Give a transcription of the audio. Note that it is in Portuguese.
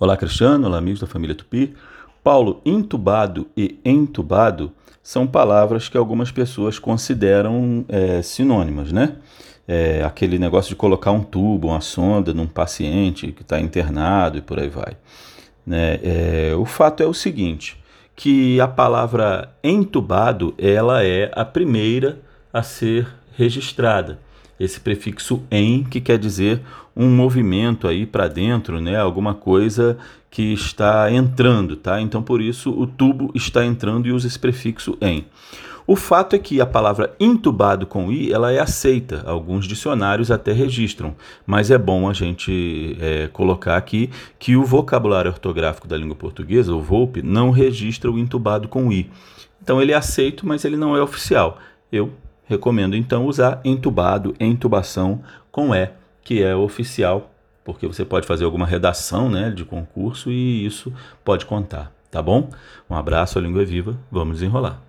Olá, Cristiano, olá, amigos da família Tupi. Paulo, intubado e entubado são palavras que algumas pessoas consideram é, sinônimas, né? É, aquele negócio de colocar um tubo, uma sonda num paciente que está internado e por aí vai. Né? É, o fato é o seguinte, que a palavra entubado ela é a primeira a ser registrada esse prefixo em, que quer dizer um movimento aí para dentro, né? Alguma coisa que está entrando, tá? Então por isso o tubo está entrando e usa esse prefixo em. O fato é que a palavra intubado com i ela é aceita, alguns dicionários até registram, mas é bom a gente é, colocar aqui que o vocabulário ortográfico da língua portuguesa, o VOLP, não registra o intubado com i. Então ele é aceito, mas ele não é oficial. Eu recomendo então usar entubado, entubação com E, que é oficial, porque você pode fazer alguma redação né, de concurso e isso pode contar, tá bom? Um abraço, a língua é viva, vamos desenrolar.